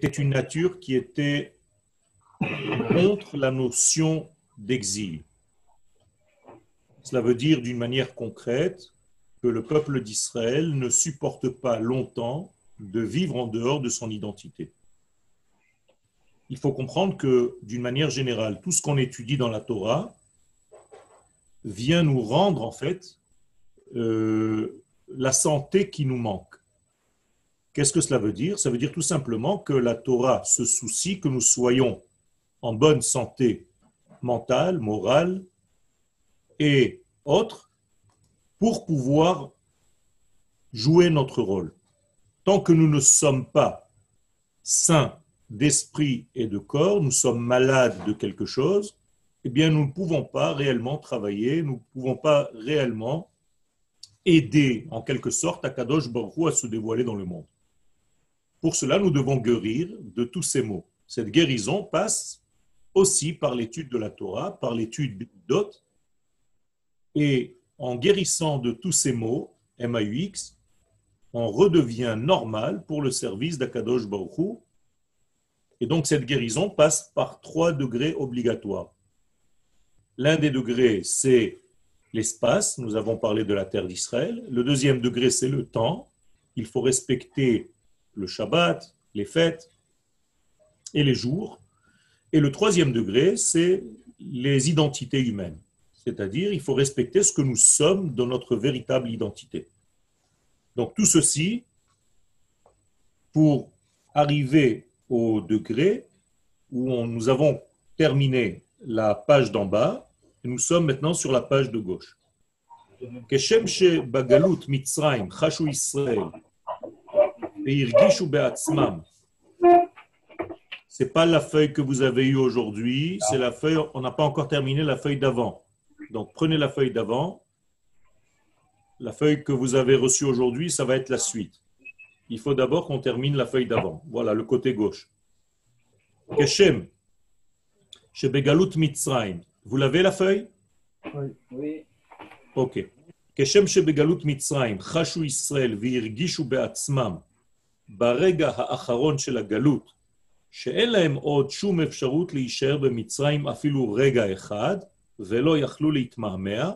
était une nature qui était contre la notion d'exil. Cela veut dire d'une manière concrète que le peuple d'Israël ne supporte pas longtemps de vivre en dehors de son identité. Il faut comprendre que d'une manière générale, tout ce qu'on étudie dans la Torah vient nous rendre en fait euh, la santé qui nous manque. Qu'est-ce que cela veut dire? Ça veut dire tout simplement que la Torah se soucie que nous soyons en bonne santé mentale, morale et autre pour pouvoir jouer notre rôle. Tant que nous ne sommes pas sains d'esprit et de corps, nous sommes malades de quelque chose, eh bien nous ne pouvons pas réellement travailler, nous ne pouvons pas réellement aider en quelque sorte à Kadosh Baruch à se dévoiler dans le monde. Pour cela, nous devons guérir de tous ces maux. Cette guérison passe aussi par l'étude de la Torah, par l'étude d'autres. Et en guérissant de tous ces maux, MAUX, on redevient normal pour le service d'Akadosh Baruch Et donc cette guérison passe par trois degrés obligatoires. L'un des degrés, c'est l'espace. Nous avons parlé de la terre d'Israël. Le deuxième degré, c'est le temps. Il faut respecter le Shabbat, les fêtes et les jours. Et le troisième degré, c'est les identités humaines. C'est-à-dire, il faut respecter ce que nous sommes dans notre véritable identité. Donc tout ceci pour arriver au degré où nous avons terminé la page d'en bas et nous sommes maintenant sur la page de gauche. C'est pas la feuille que vous avez eue aujourd'hui, c'est la feuille, on n'a pas encore terminé la feuille d'avant. Donc prenez la feuille d'avant. La feuille que vous avez reçue aujourd'hui, ça va être la suite. Il faut d'abord qu'on termine la feuille d'avant. Voilà, le côté gauche. Keshem, Shebegalut Mitzrayim. Vous l'avez la feuille? Oui. Ok. Keshem Shebegalut Mitzrayim, Chashu Israël, Virgishu Beatzmam. ברגע האחרון של הגלות, שאין להם עוד שום אפשרות להישאר במצרים אפילו רגע אחד, ולא יכלו להתמהמה,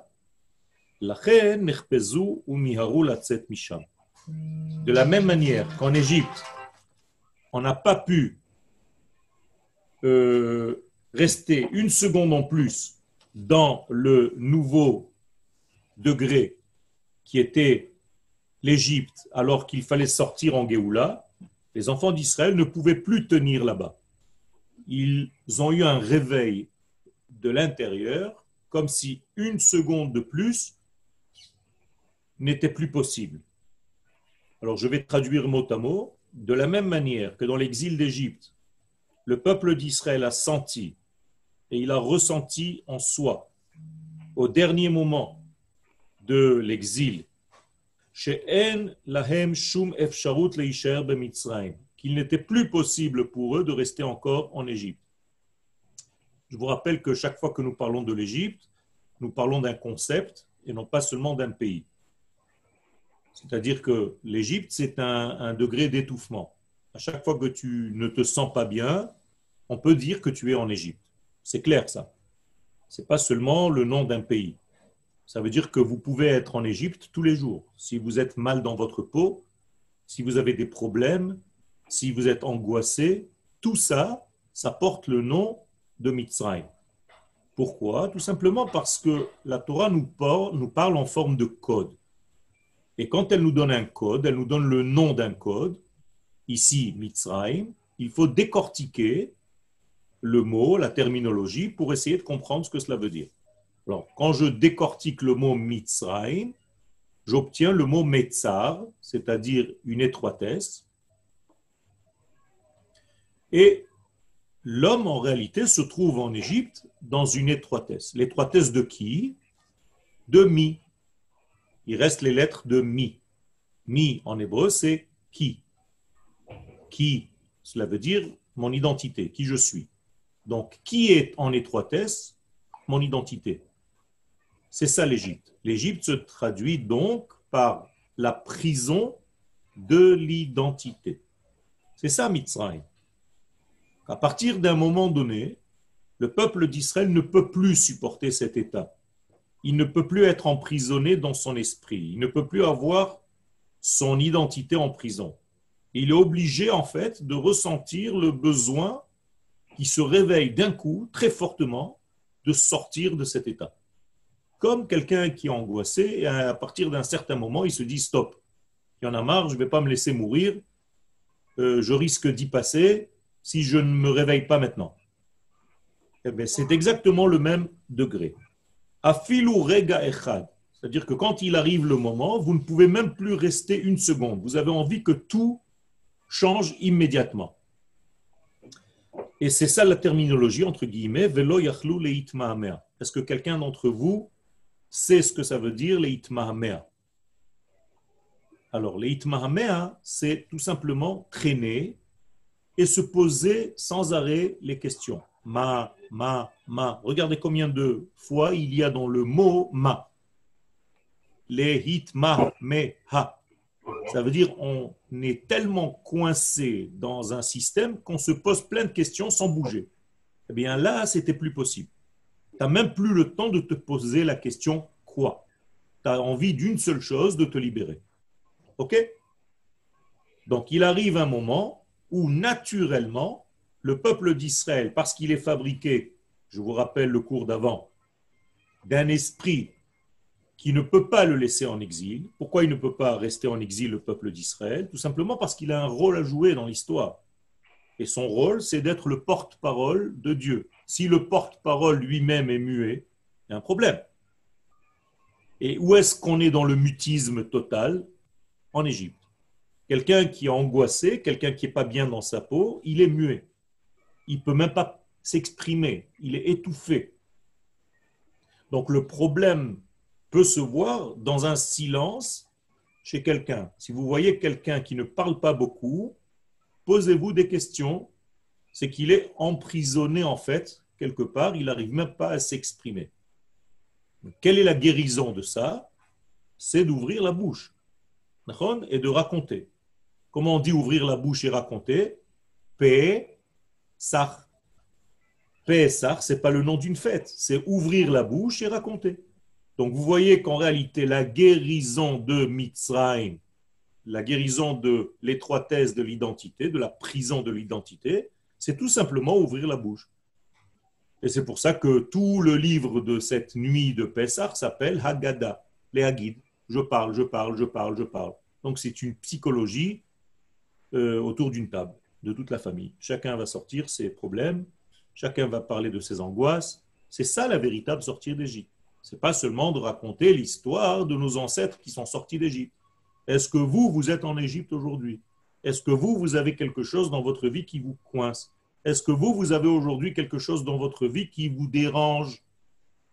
לכן נחפזו ומיהרו לצאת משם. De la même manière qu'en Égypte, on n'a pas pu euh, rester une seconde en plus dans le nouveau degré qui était l'Égypte alors qu'il fallait sortir en Géoula, les enfants d'Israël ne pouvaient plus tenir là-bas. Ils ont eu un réveil de l'intérieur comme si une seconde de plus n'était plus possible. Alors je vais traduire mot à mot. De la même manière que dans l'exil d'Égypte, le peuple d'Israël a senti et il a ressenti en soi, au dernier moment de l'exil, qu'il n'était plus possible pour eux de rester encore en Égypte. Je vous rappelle que chaque fois que nous parlons de l'Égypte, nous parlons d'un concept et non pas seulement d'un pays. C'est-à-dire que l'Égypte, c'est un, degré d'étouffement. À chaque fois que tu ne te sens pas bien, on peut dire que tu es en Égypte. C'est clair ça. Ce n'est pas seulement le nom d'un pays. Ça veut dire que vous pouvez être en Égypte tous les jours. Si vous êtes mal dans votre peau, si vous avez des problèmes, si vous êtes angoissé, tout ça, ça porte le nom de Mitzrayim. Pourquoi? Tout simplement parce que la Torah nous parle, en forme de code. Et quand elle nous donne un code, elle nous donne le nom d'un code, ici Mitzrayim, il faut décortiquer le mot, la terminologie, pour essayer de comprendre ce que cela veut dire. Quand je décortique le mot Mitzrayim, j'obtiens le mot Metzar, c'est-à-dire une étroitesse. Et l'homme, en réalité, se trouve en Égypte dans une étroitesse. L'étroitesse de qui? De mi. Il reste les lettres de mi. Mi en hébreu, c'est qui. Qui, cela veut dire mon identité, qui je suis. Donc, qui est en étroitesse? Mon identité. C'est ça l'Égypte. L'Égypte se traduit donc par la prison de l'identité. C'est ça Mitzrayim. À partir d'un moment donné, le peuple d'Israël ne peut plus supporter cet état. Il ne peut plus être emprisonné dans son esprit. Il ne peut plus avoir son identité en prison. Il est obligé, en fait, de ressentir le besoin qui se réveille d'un coup, très fortement, de sortir de cet état. Comme quelqu'un qui est angoissé, et à partir d'un certain moment, il se dit stop. Il y en a marre, je ne vais pas me laisser mourir. Euh, je risque d'y passer si je ne me réveille pas maintenant. Eh c'est exactement le même degré. Afilu rega echad. C'est-à-dire que quand il arrive le moment, vous ne pouvez même plus rester une seconde. Vous avez envie que tout change immédiatement. Et c'est ça la terminologie, entre guillemets, velo yachlu Est-ce que quelqu'un d'entre vous sait ce que ça veut dire, leitmahamea Alors, leitmahamea, c'est tout simplement traîner et se poser sans arrêt les questions. Ma, ma, ma. Regardez combien de fois il y a dans le mot ma. Les hit, ma, me, ha. Ça veut dire on est tellement coincé dans un système qu'on se pose plein de questions sans bouger. Eh bien là, c'était plus possible. Tu n'as même plus le temps de te poser la question quoi? Tu as envie d'une seule chose, de te libérer. OK? Donc il arrive un moment où naturellement, le peuple d'Israël, parce qu'il est fabriqué, je vous rappelle le cours d'avant, d'un esprit qui ne peut pas le laisser en exil. Pourquoi il ne peut pas rester en exil, le peuple d'Israël? Tout simplement parce qu'il a un rôle à jouer dans l'histoire. Et son rôle, c'est d'être le porte-parole de Dieu. Si le porte-parole lui-même est muet, il y a un problème. Et où est-ce qu'on est dans le mutisme total? En Égypte. Quelqu'un qui est angoissé, quelqu'un qui n'est pas bien dans sa peau, il est muet. Il ne peut même pas s'exprimer. Il est étouffé. Donc le problème peut se voir dans un silence chez quelqu'un. Si vous voyez quelqu'un qui ne parle pas beaucoup, posez-vous des questions. C'est qu'il est emprisonné en fait, quelque part, il n'arrive même pas à s'exprimer. Quelle est la guérison de ça? C'est d'ouvrir la bouche et de raconter. Comment on dit ouvrir la bouche et raconter? P, Sar. P, Sar, ce n'est pas le nom d'une fête, c'est ouvrir la bouche et raconter. Donc vous voyez qu'en réalité, la guérison de Mitzrayim, la guérison de l'étroitesse de l'identité, de la prison de l'identité, c'est tout simplement ouvrir la bouche. Et c'est pour ça que tout le livre de cette nuit de Pessah s'appelle Haggadah, les Hagid. Je parle, je parle, je parle, je parle. Donc c'est une psychologie euh, autour d'une table de toute la famille. Chacun va sortir ses problèmes, chacun va parler de ses angoisses. C'est ça la véritable sortie d'Égypte. Ce n'est pas seulement de raconter l'histoire de nos ancêtres qui sont sortis d'Égypte. Est-ce que vous, vous êtes en Égypte aujourd'hui? Est-ce que vous, vous avez quelque chose dans votre vie qui vous coince? Est-ce que vous, vous avez aujourd'hui quelque chose dans votre vie qui vous dérange?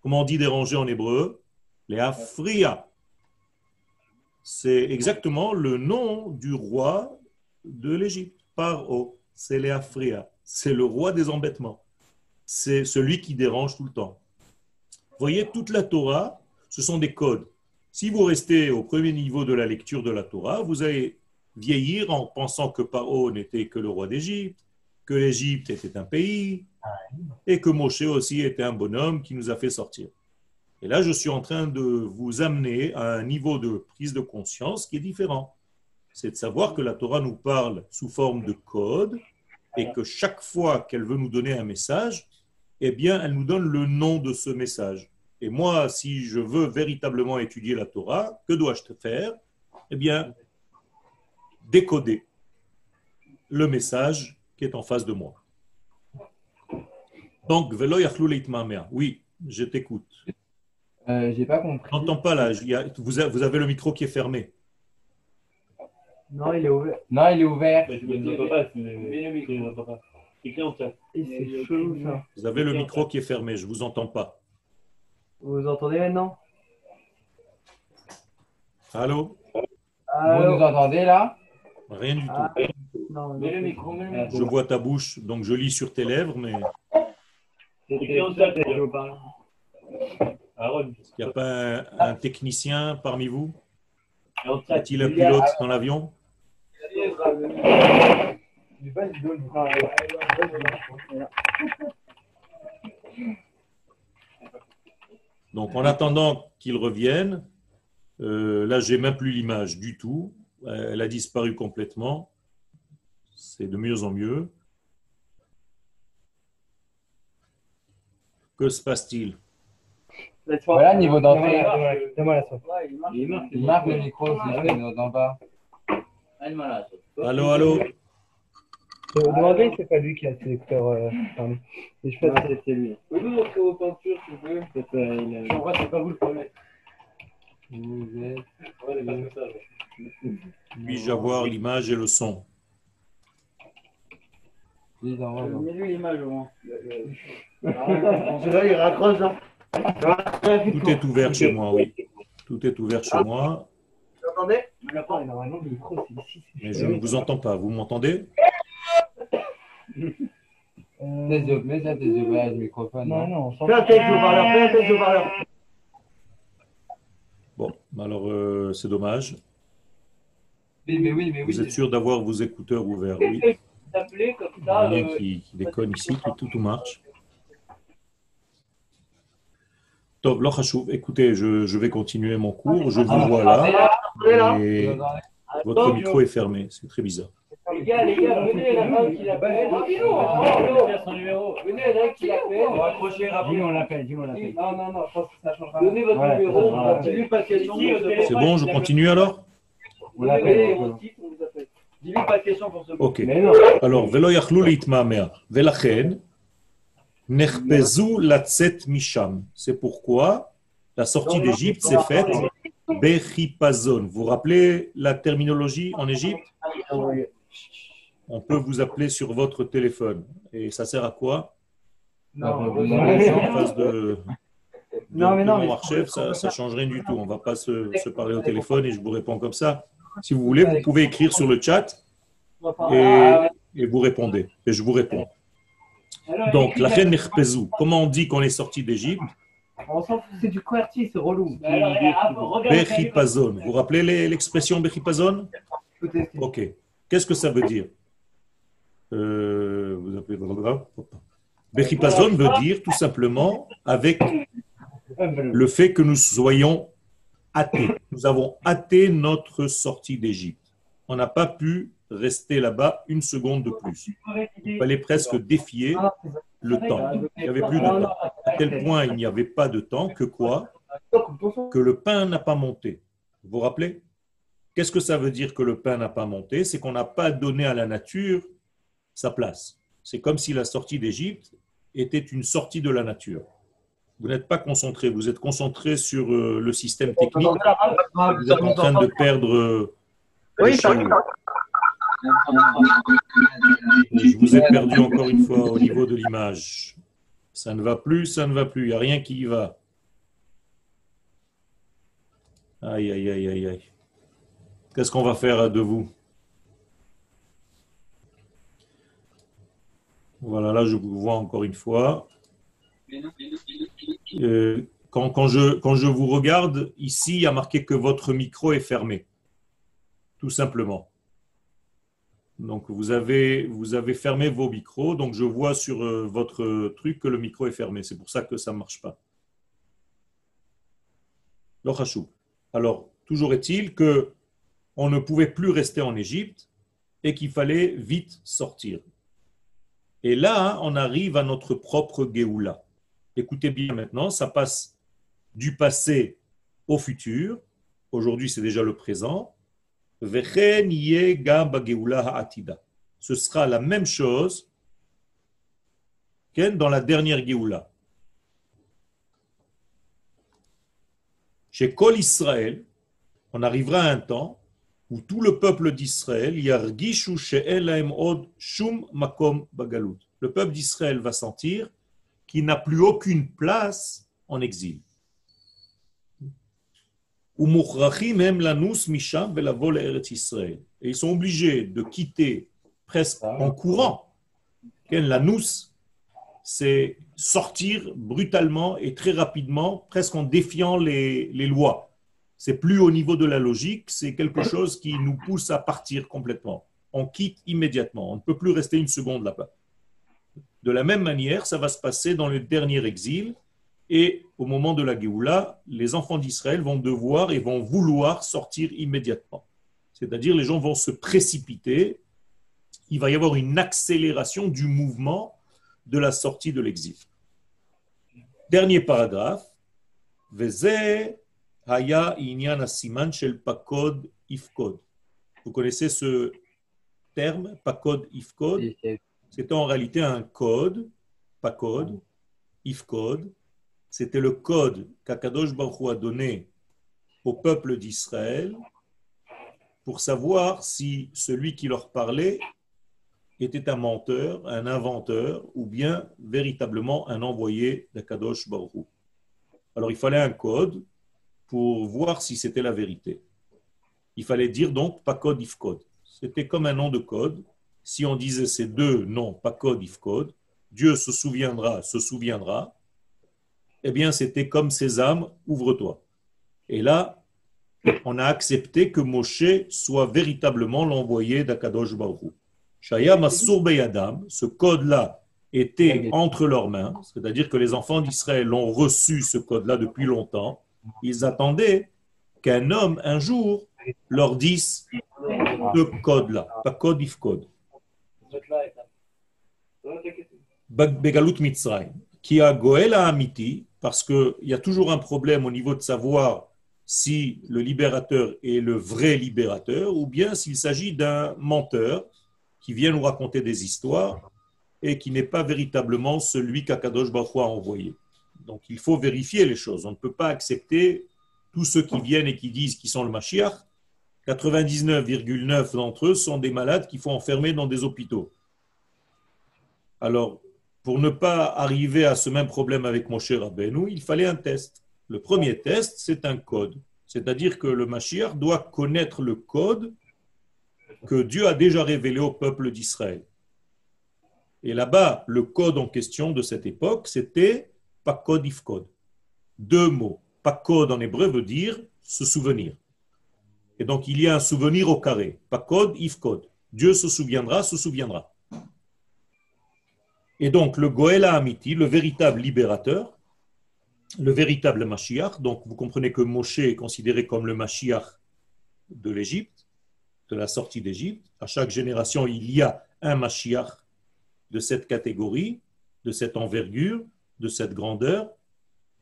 Comment on dit déranger en hébreu? Les. C'est exactement le nom du roi de l'Égypte. Paro, c'est les. C'est le roi des embêtements. C'est celui qui dérange tout le temps voyez, toute la Torah, ce sont des codes. Si vous restez au premier niveau de la lecture de la Torah, vous allez vieillir en pensant que Paro n'était que le roi d'Égypte, que l'Égypte était un pays, et que Moshe aussi était un bonhomme qui nous a fait sortir. Et là, je suis en train de vous amener à un niveau de prise de conscience qui est différent. C'est de savoir que la Torah nous parle sous forme de code et que chaque fois qu'elle veut nous donner un message, eh bien, elle nous donne le nom de ce message. Et moi, si je veux véritablement étudier la Torah, que dois-je faire? Eh bien, décoder le message qui est en face de moi. Donc, Velo Oui, je t'écoute. Euh, J'ai pas compris. Je n'entends pas là. vous, avez le micro qui est fermé. Non, il est ouvert. Non, il est ouvert. Vous avez le micro qui est fermé, je ne vous entends pas. Vous vous entendez maintenant? Allô? Vous nous entendez là? Rien du tout. Ah, je vois ta bouche, donc je lis sur tes lèvres, mais. Il n'y a pas un, technicien parmi vous? Y a-t-il un pilote dans l'avion? Donc en attendant qu'ils reviennent, euh, là j'ai même plus l'image du tout. Elle a disparu complètement. C'est de mieux en mieux. Que se passe-t-il? Voilà, niveau d'entrée. Il marque le micro si je fais d'en bas. Allô, allô Je vais vous demander, c'est pas lui qui a le sélecteur. Euh, pardon. Et je fais c'est lui. Vous nous montrer vos peintures, s'il vous plaît C'est pas, il a... En vrai, c'est pas vous le premier. Vous êtes... Ouais, les messages. Puis-je avoir l'image et le son? Mets-lui l'image au moins. Celui-là, il raccroche. Hein. Tout est ouvert chez moi, oui. Tout est ouvert chez moi, Vous entendez? Mais je ne vous entends pas. Vous m'entendez? Yeux, mets ça tes yeux, voilà, le microphone. Non, non, on s'en parleur. Bon, alors euh, c'est dommage. Oui, mais oui, mais oui. Vous êtes sûr d'avoir vos écouteurs ouverts Oui. Comme Il y ça. a euh, qui, qui déconne ici, tout, tout, tout marche. Top, écoutez, je, je vais continuer mon cours. Je vous vois là. Et votre micro est fermé. C'est très bizarre. Les gars, les gars, venez, la femme qui l'appelle. Venez, la qui l'appelle. Dis-nous, on l'appelle, dis-nous, on l'appelle. Non, non, non, je pense que ça changera. Donnez votre numéro, on continue pas de questions. C'est bon, je continue alors On l'appelle. Donnez votre titre, on vous appelle. Dis-lui pas de questions pour ce coup. Ok. Mais non. Alors, ולא יכלו להתמהמה, ולכן נחפזו לצאת משם. C'est pourquoi la sortie d'Égypte s'est faite bechipazon. Vous vous rappelez la terminologie en Égypte on peut vous appeler sur votre téléphone. Et ça sert à quoi? Non, En face de, de, Non, mais de non, mon mais- archef, ça ne change rien du tout. On ne va pas se, se parler au téléphone et je vous réponds comme ça. Si vous voulez, vous pouvez écrire sur le chat et, et vous répondez. Et je vous réponds. Donc, la reine Nechpezou, comment on dit qu'on est sorti d'Égypte? On s'en fout, c'est du QWERTY, c'est relou. Bechipazon. Vous vous rappelez l'expression Bechipazon. Ok. Qu'est-ce que ça veut dire? Euh, Vous appelez veut dire tout simplement avec le fait que nous soyons hâtés. Nous avons hâté notre sortie d'Égypte. On n'a pas pu rester là-bas une seconde de plus. Il fallait presque défier le temps. Il n'y avait plus de temps. À tel point il n'y avait pas de temps que quoi Que le pain n'a pas monté. Vous vous rappelez? Qu'est-ce que ça veut dire que le pain n'a pas monté? C'est qu'on n'a pas donné à la nature sa place. C'est comme si la sortie d'Égypte était une sortie de la nature. Vous n'êtes pas concentré, vous êtes concentré sur euh, le système technique. Vous êtes en train de perdre euh, Oui. Je vous ai perdu encore une fois au niveau de l'image. Ça ne va plus, ça ne va plus. Il n'y a rien qui y va. Aïe, aïe, aïe, aïe, aïe. Qu'est-ce qu'on va faire de vous? Voilà, là, je vous vois encore une fois. Euh, quand, je, vous regarde, ici, il y a marqué que votre micro est fermé. Tout simplement. Donc, vous avez, fermé vos micros. Donc, je vois sur euh, votre truc que le micro est fermé. C'est pour ça que ça ne marche pas. Alors, toujours est-il que on ne pouvait plus rester en Égypte et qu'il fallait vite sortir. Et là, on arrive à notre propre Géoula. Écoutez bien maintenant, ça passe du passé au futur. Aujourd'hui, c'est déjà le présent. Ce sera la même chose dans la dernière Géoula. Chez Kol Israël, on arrivera à un temps où tout le peuple d'Israël, le peuple d'Israël va sentir qu'il n'a plus aucune place en exil. Et ils sont obligés de quitter presque ah. en courant. L'anus, c'est sortir brutalement et très rapidement, presque en défiant les lois. C'est plus au niveau de la logique, c'est quelque chose qui nous pousse à partir complètement. on quitte immédiatement. On ne peut plus rester une seconde là-bas. De la même manière, ça va se passer dans le dernier exil. Et au moment de la Géoula, les enfants d'Israël vont devoir et vont vouloir sortir immédiatement. C'est-à-dire les gens vont se précipiter. Il va y avoir une accélération du mouvement de la sortie de l'exil. Dernier paragraphe. Haya inyan shel pakod ifkod. Vous connaissez ce terme, pakod ifkod C'était en réalité un code, pakod, ifkod. C'était le code qu'Akadosh Baruch a donné au peuple d'Israël pour savoir si celui qui leur parlait était un menteur, un inventeur, ou bien véritablement un envoyé d'Akadosh Baruch Alors il fallait un code pour voir si c'était la vérité. Il fallait dire donc pas code if code. C'était comme un nom de code. Si on disait ces deux noms, pas code if code, Dieu se souviendra, se souviendra, eh bien c'était comme Sésame, ouvre-toi. Et là, on a accepté que Moshe soit véritablement l'envoyé d'Akadosh Baruch Shaya Beyadam, ce code-là était entre leurs mains, c'est-à-dire que les enfants d'Israël ont reçu ce code-là depuis longtemps. Ils attendaient qu'un homme, un jour, leur dise ce code-là, pas code if code. Begalut Mitzrayim, qui a Goel Amiti, parce qu'il y a toujours un problème au niveau de savoir si le libérateur est le vrai libérateur ou bien s'il s'agit d'un menteur qui vient nous raconter des histoires et qui n'est pas véritablement celui qu'Akadosh Baruch a envoyé. Donc il faut vérifier les choses. On ne peut pas accepter tous ceux qui viennent et qui disent qu'ils sont le Mashiach. 99,9 d'entre eux sont des malades qu'il faut enfermer dans des hôpitaux. Alors, pour ne pas arriver à ce même problème avec Moshe Rabbeinu, il fallait un test. Le premier test, c'est un code. C'est-à-dire que le Mashiach doit connaître le code que Dieu a déjà révélé au peuple d'Israël. Et là-bas, le code en question de cette époque, c'était Pakod Ifkod. Deux mots. Pakod en hébreu veut dire se souvenir. Et donc, il y a un souvenir au carré. Pakod Ifkod. Dieu se souviendra, se souviendra. Et donc, le Goéla Amiti, le véritable libérateur, le véritable Mashiach, donc vous comprenez que Moshe est considéré comme le Mashiach de l'Égypte, de la sortie d'Égypte. À chaque génération, il y a un Mashiach de cette catégorie, de cette envergure, de cette grandeur,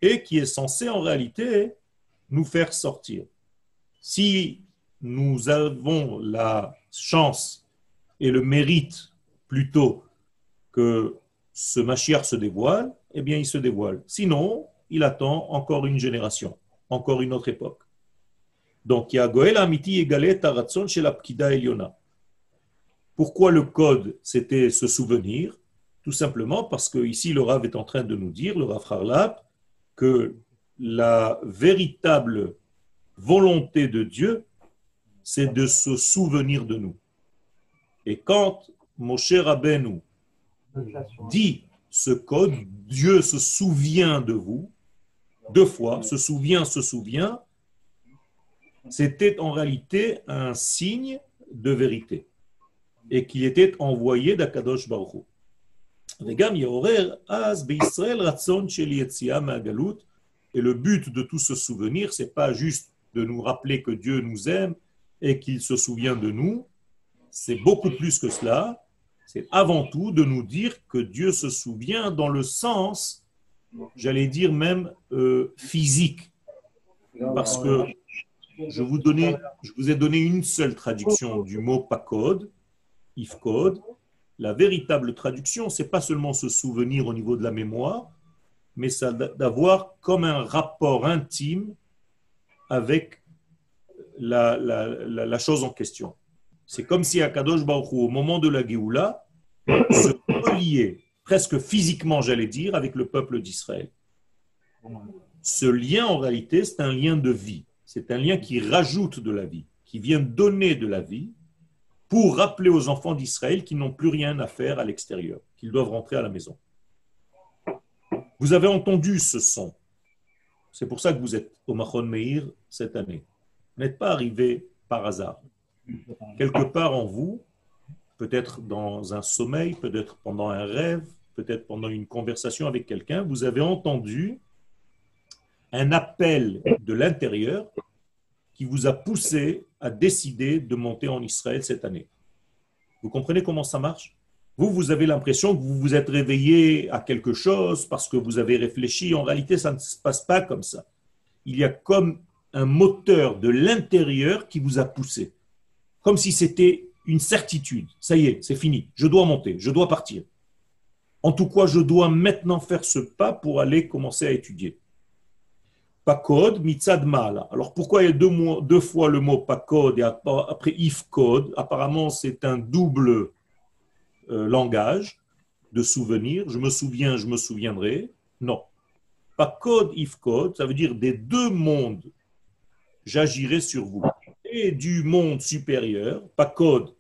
et qui est censé en réalité nous faire sortir. Si nous avons la chance et le mérite plutôt que ce Mashiach se dévoile, eh bien il se dévoile. Sinon, il attend encore une génération, encore une autre époque. Donc, il y a Goel Amiti égalé Taratson chez la Pkida Eliona. Pourquoi le code, c'était se souvenir? Tout simplement parce que ici, le Rav est en train de nous dire, le Rav que la véritable volonté de Dieu, c'est de se souvenir de nous. Et quand Moshe Rabbeinu dit ce code, Dieu se souvient de vous, deux fois, se souvient, se souvient, c'était en réalité un signe de vérité et qu'il était envoyé d'Akadosh Baruch Et le but de tout ce souvenir, c'est pas juste de nous rappeler que Dieu nous aime et qu'il se souvient de nous, c'est beaucoup plus que cela. C'est avant tout de nous dire que Dieu se souvient dans le sens, j'allais dire même euh, physique. Parce que je vous, je vous ai donné une seule traduction du mot pakod, ifkod. La véritable traduction, c'est pas seulement se souvenir au niveau de la mémoire, mais d'avoir comme un rapport intime avec la, la, chose en question. C'est comme si Akadosh Baruch Hu, au moment de la Géoula, se reliait presque physiquement, j'allais dire, avec le peuple d'Israël. Ce lien, en réalité, c'est un lien de vie. C'est un lien qui rajoute de la vie, qui vient donner de la vie pour rappeler aux enfants d'Israël qu'ils n'ont plus rien à faire à l'extérieur, qu'ils doivent rentrer à la maison. Vous avez entendu ce son. C'est pour ça que vous êtes au Mahon Meir cette année. Vous n'êtes pas arrivé par hasard. Quelque part en vous, peut-être dans un sommeil, peut-être pendant un rêve, peut-être pendant une conversation avec quelqu'un, vous avez entendu un appel de l'intérieur qui vous a poussé à décider de monter en Israël cette année. Vous comprenez comment ça marche? Vous, vous avez l'impression que vous vous êtes réveillé à quelque chose parce que vous avez réfléchi. En réalité, ça ne se passe pas comme ça. Il y a comme un moteur de l'intérieur qui vous a poussé. Comme si c'était une certitude. Ça y est, c'est fini. Je dois monter, je dois partir. En tout cas, je dois maintenant faire ce pas pour aller commencer à étudier. Pakod, mitzad mala. Alors pourquoi il y a deux, fois le mot pakod et après ifkod Apparemment, c'est un double euh, langage de souvenir. Je me souviens, je me souviendrai. Non. Pakod, ifkod, ça veut dire des deux mondes, j'agirai sur vous. Et du monde supérieur, pakod,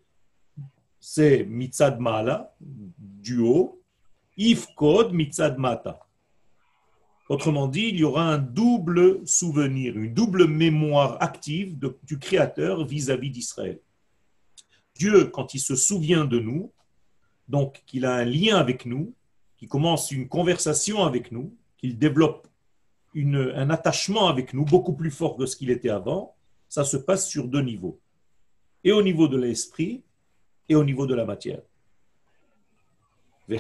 c'est mitzad mala, du haut. Ifkod, mitzad mata. Autrement dit, il y aura un double souvenir, une double mémoire active du Créateur vis-à-vis d'Israël. Dieu, quand il se souvient de nous, donc qu'il a un lien avec nous, qu'il commence une conversation avec nous, qu'il développe un attachement avec nous beaucoup plus fort que ce qu'il était avant, ça se passe sur deux niveaux. Et au niveau de l'esprit et au niveau de la matière. Ce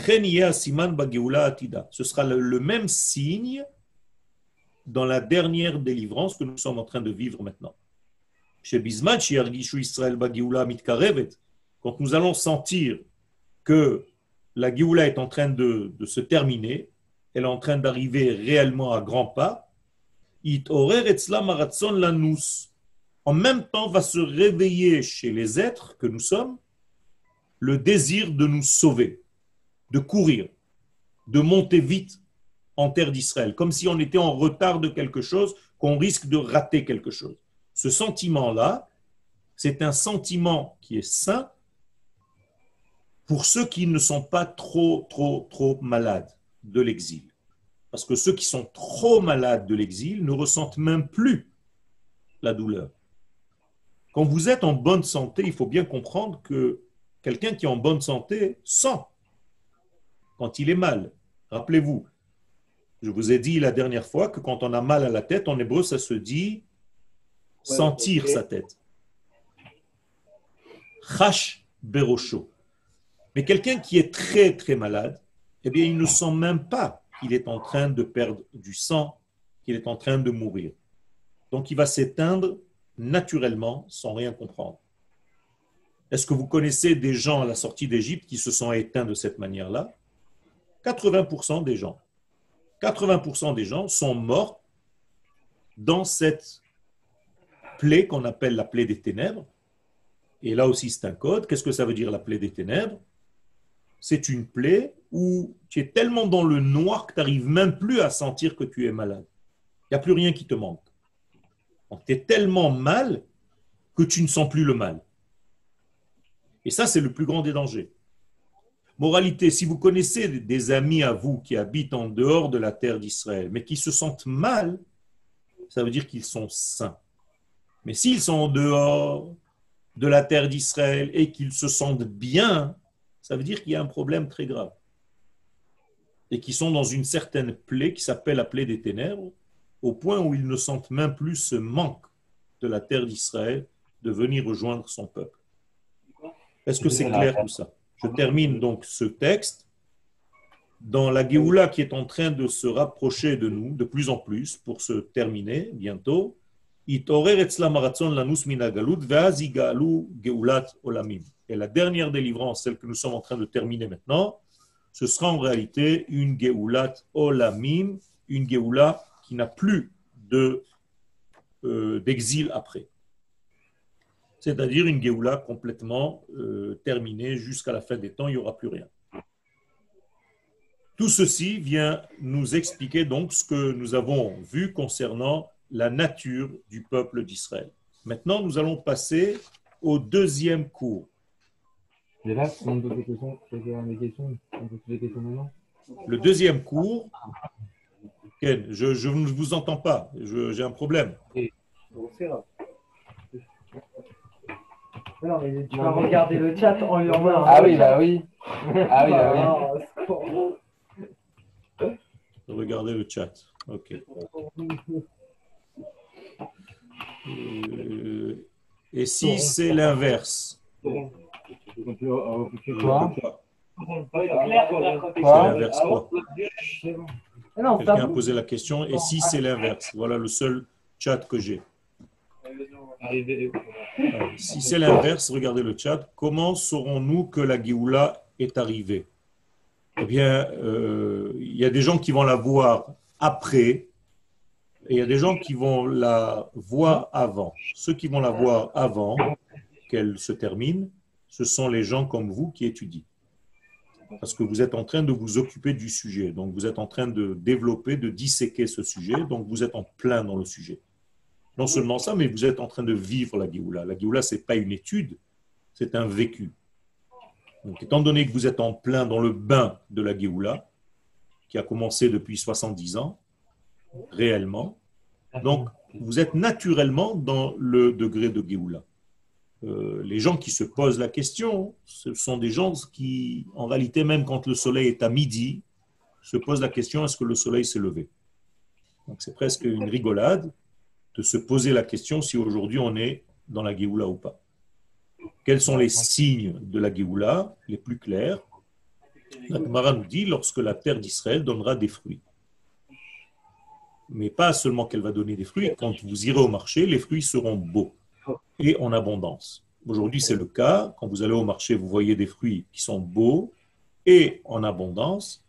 sera le même signe dans la dernière délivrance que nous sommes en train de vivre maintenant. Quand nous allons sentir que la Géoula est en train de, de, se terminer, elle est en train d'arriver réellement à grands pas, en même temps va se réveiller chez les êtres que nous sommes le désir de nous sauver de courir, de monter vite en terre d'Israël, comme si on était en retard de quelque chose, qu'on risque de rater quelque chose. Ce sentiment-là, c'est un sentiment qui est sain pour ceux qui ne sont pas trop, trop, trop malades de l'exil. Parce que ceux qui sont trop malades de l'exil ne ressentent même plus la douleur. Quand vous êtes en bonne santé, il faut bien comprendre que quelqu'un qui est en bonne santé sent quand il est mal. Rappelez-vous, je vous ai dit la dernière fois que quand on a mal à la tête, en hébreu, ça se dit sentir sa tête. Chash berosho. Mais quelqu'un qui est très très malade, eh bien, il ne sent même pas qu'il est en train de perdre du sang, qu'il est en train de mourir. Donc, il va s'éteindre naturellement sans rien comprendre. Est-ce que vous connaissez des gens à la sortie d'Égypte qui se sont éteints de cette manière-là? 80% des gens, 80% des gens sont morts dans cette plaie qu'on appelle la plaie des ténèbres. Et là aussi, c'est un code. Qu'est-ce que ça veut dire la plaie des ténèbres? C'est une plaie où tu es tellement dans le noir que tu n'arrives même plus à sentir que tu es malade. Il n'y a plus rien qui te manque. Tu es tellement mal que tu ne sens plus le mal. Et ça, c'est le plus grand des dangers. Moralité, si vous connaissez des amis à vous qui habitent en dehors de la terre d'Israël, mais qui se sentent mal, ça veut dire qu'ils sont saints. Mais s'ils sont en dehors de la terre d'Israël et qu'ils se sentent bien, ça veut dire qu'il y a un problème très grave. Et qu'ils sont dans une certaine plaie qui s'appelle la plaie des ténèbres, au point où ils ne sentent même plus ce manque de la terre d'Israël de venir rejoindre son peuple. Est-ce que c'est clair tout ça? Je termine donc ce texte dans la Géoula qui est en train de se rapprocher de nous de plus en plus pour se terminer bientôt. Et la dernière délivrance, celle que nous sommes en train de terminer maintenant, ce sera en réalité une Geulat Olamim, une Géoula qui n'a plus euh, d'exil après c'est-à-dire une Géoula complètement euh, terminée jusqu'à la fin des temps, il n'y aura plus rien. Tout ceci vient nous expliquer donc ce que nous avons vu concernant la nature du peuple d'Israël. Maintenant, nous allons passer au deuxième cours. Et là, on des questions, des questions, des questions maintenant Le deuxième cours, Ken, je ne vous entends pas, j'ai un problème. Non, mais tu vas regarder le chat en lui envoyant. Ah oui, bah oui. Ah oui, bah oui. Regardez le chat. Ok. Euh, et si c'est l'inverse Quoi l'inverse quoi Non, Quelqu'un a posé la question. Et si c'est l'inverse? Voilà le seul chat que j'ai. Alors, Si c'est l'inverse, regardez le chat. Comment saurons-nous que la Géoula est arrivée? Eh bien, euh, il y a des gens qui vont la voir après et il y a des gens qui vont la voir avant. Ceux qui vont la voir avant qu'elle se termine, ce sont les gens comme vous qui étudient. Parce que vous êtes en train de vous occuper du sujet. Donc, vous êtes en train de développer, de disséquer ce sujet. Donc, vous êtes en plein dans le sujet. Non seulement ça, mais vous êtes en train de vivre la Géoula. La Géoula, ce n'est pas une étude, c'est un vécu. Donc, étant donné que vous êtes en plein dans le bain de la Géoula, qui a commencé depuis 70 ans, réellement, donc vous êtes naturellement dans le degré de Géoula. Euh, les gens qui se posent la question, ce sont des gens qui, en réalité, même quand le soleil est à midi, se posent la question est-ce que le soleil s'est levé? Donc c'est presque une rigolade de se poser la question si aujourd'hui on est dans la Géoula ou pas. Quels sont les signes de la Géoula les plus clairs? La Gemara nous dit lorsque la terre d'Israël donnera des fruits. Mais pas seulement qu'elle va donner des fruits, quand vous irez au marché, les fruits seront beaux et en abondance. Aujourd'hui, c'est le cas. Quand vous allez au marché, vous voyez des fruits qui sont beaux et en abondance.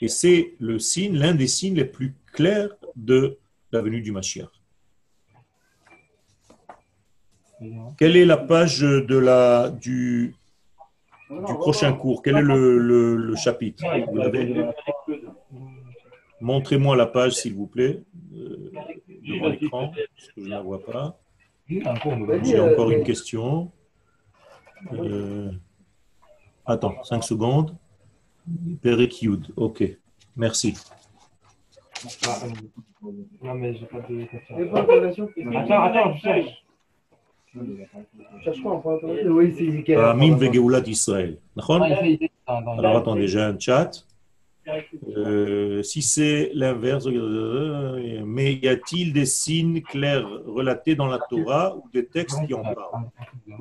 Et c'est le signe, l'un des signes les plus clairs de la venue du Mashiach. Quelle est la page de la, du, du prochain cours? Quel est le, le- le chapitre? Montrez-moi la page, s'il vous plaît, euh, devant l'écran, parce que je ne la vois pas. J'ai encore une question. Euh, attends, 5 secondes. Perek Yud, ok. Merci. Non, mais j'ai pas de question. Attends, attends, je cherche. Amim Vegeulat Israël. Alors attendez, j'ai un chat. Euh, si c'est l'inverse, mais y a-t-il des signes clairs relatés dans la Torah ou des textes qui en parlent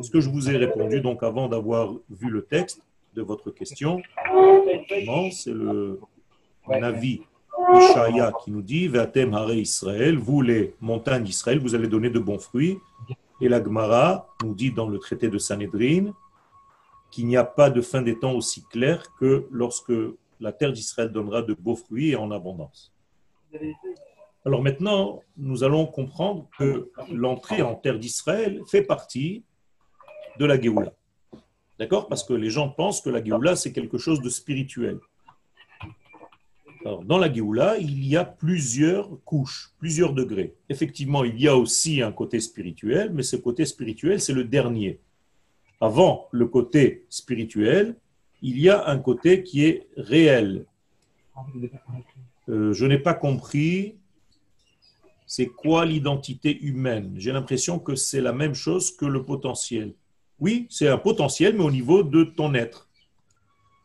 Ce que je vous ai répondu, donc avant d'avoir vu le texte de votre question, c'est le Navi Ishaya qui nous dit Vatem Hare Israël, vous les montagnes d'Israël, vous allez donner de bons fruits. Et la Gemara nous dit dans le traité de Sanhedrin qu'il n'y a pas de fin des temps aussi clair que lorsque la terre d'Israël donnera de beaux fruits et en abondance. Alors maintenant, nous allons comprendre que l'entrée en terre d'Israël fait partie de la Géoula. D'accord? Parce que les gens pensent que la Géoula, c'est quelque chose de spirituel. Dans la Géoula, il y a plusieurs couches, plusieurs degrés. Effectivement, il y a aussi un côté spirituel, mais ce côté spirituel, c'est le dernier. Avant le côté spirituel, il y a un côté qui est réel. Euh, je n'ai pas compris c'est quoi l'identité humaine? J'ai l'impression que c'est la même chose que le potentiel. Oui, c'est un potentiel, mais au niveau de ton être.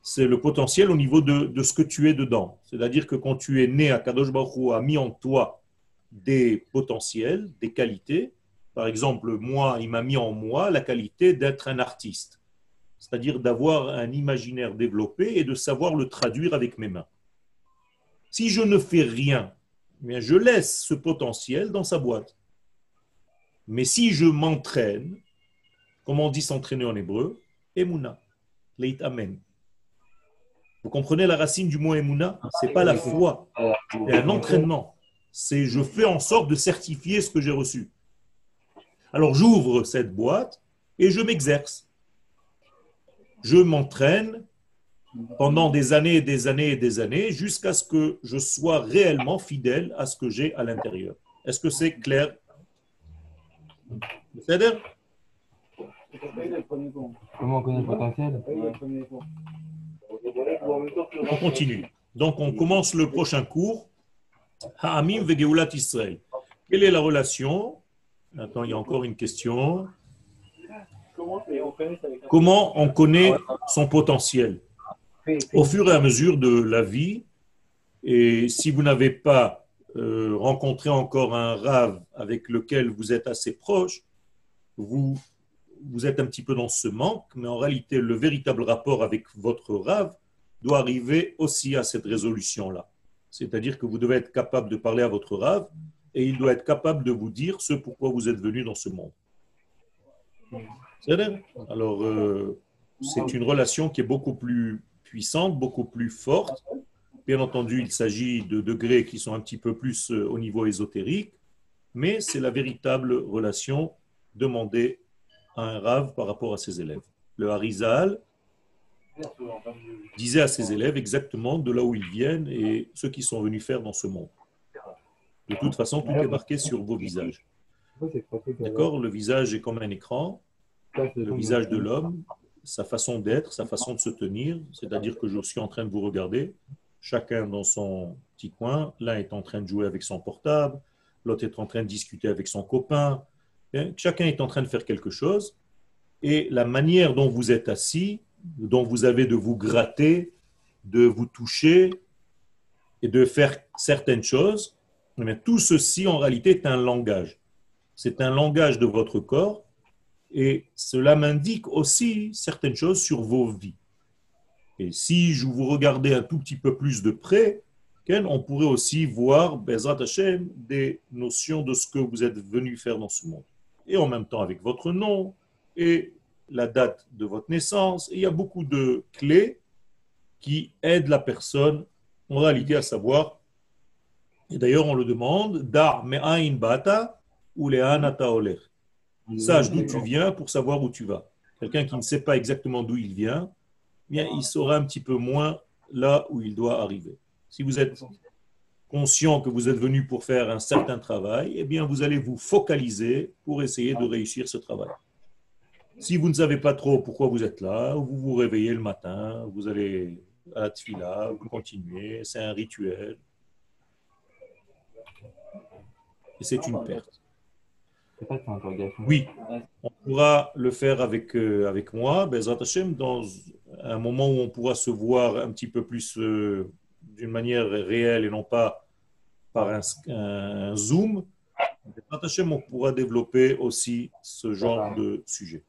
C'est le potentiel au niveau de, ce que tu es dedans. C'est-à-dire que quand tu es né à Kadosh a mis en toi des potentiels, des qualités. Par exemple, moi, il m'a mis en moi la qualité d'être un artiste c'est-à-dire d'avoir un imaginaire développé et de savoir le traduire avec mes mains. Si je ne fais rien, eh bien je laisse ce potentiel dans sa boîte. Mais si je m'entraîne, comme on dit s'entraîner en hébreu, emuna, leit amen. Vous comprenez la racine du mot emuna C'est pas la foi, c'est un entraînement. C'est je fais en sorte de certifier ce que j'ai reçu. Alors j'ouvre cette boîte et je m'exerce. Je m'entraîne pendant des années et des années et des années jusqu'à ce que je sois réellement fidèle à ce que j'ai à l'intérieur. Est-ce que c'est clair? C'est-à-dire Comment on connaît le potentiel? On continue. Donc on commence le prochain cours. Ha'amim vegeulat Israël. Quelle est la relation? Attends, il y a encore une question. Comment on connaît son potentiel? Au fur et à mesure de la vie, et si vous n'avez pas euh, rencontré encore un rave avec lequel vous êtes assez proche, vous, vous êtes un petit peu dans ce manque, mais en réalité, le véritable rapport avec votre rave doit arriver aussi à cette résolution-là. C'est-à-dire que vous devez être capable de parler à votre rave et il doit être capable de vous dire ce pourquoi vous êtes venu dans ce monde. Alors, euh, c'est une relation qui est beaucoup plus puissante, beaucoup plus forte. Bien entendu, il s'agit de degrés qui sont un petit peu plus euh, au niveau ésotérique, mais c'est la véritable relation demandée à un rave par rapport à ses élèves. Le Harizal disait à ses élèves exactement de là où ils viennent et ce qu'ils sont venus faire dans ce monde. De toute façon, tout est marqué sur vos visages. D'accord? Le visage est comme un écran. Le visage de l'homme, sa façon d'être, sa façon de se tenir, c'est-à-dire que je suis en train de vous regarder, chacun dans son petit coin. L'un est en train de jouer avec son portable, l'autre est en train de discuter avec son copain. Hein, chacun est en train de faire quelque chose. Et la manière dont vous êtes assis, dont vous avez de vous gratter, de vous toucher et de faire certaines choses, mais tout ceci en réalité est un langage. C'est un langage de votre corps et cela m'indique aussi certaines choses sur vos vies. Et si je vous regardais un tout petit peu plus de près, on pourrait aussi voir, des notions de ce que vous êtes venu faire dans ce monde. Et en même temps avec votre nom et la date de votre naissance. il y a beaucoup de clés qui aident la personne en réalité à savoir, et d'ailleurs on le demande, Dar me'ain bata ou le'anata oler. Sache d'où tu viens pour savoir où tu vas. Quelqu'un qui ne sait pas exactement d'où il vient, eh bien, il saura un petit peu moins là où il doit arriver. Si vous êtes conscient que vous êtes venu pour faire un certain travail, eh bien, vous allez vous focaliser pour essayer de réussir ce travail. Si vous ne savez pas trop pourquoi vous êtes là, vous vous réveillez le matin, vous allez à la tfila, vous continuez, c'est un rituel. Et c'est une perte. Oui, on pourra le faire avec, euh, avec moi, Bezrat Hashem, dans un moment où on pourra se voir un petit peu plus euh, d'une manière réelle et non pas par un, un zoom. Bezrat Hashem, on pourra développer aussi ce genre de sujet.